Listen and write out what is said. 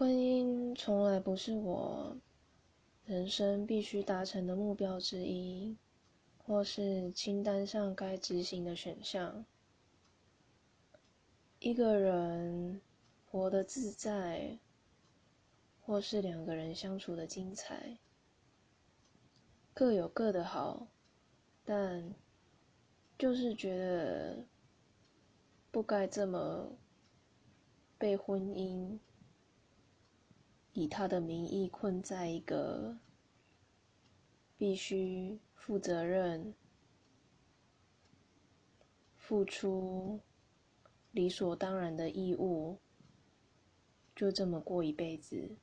婚姻从来不是我人生必须达成的目标之一，或是清单上该执行的选项。一个人活得自在，或是两个人相处的精彩，各有各的好，但就是觉得不该这么被婚姻以他的名义困在一个必须负责任、付出。理所当然的义务，就这么过一辈子。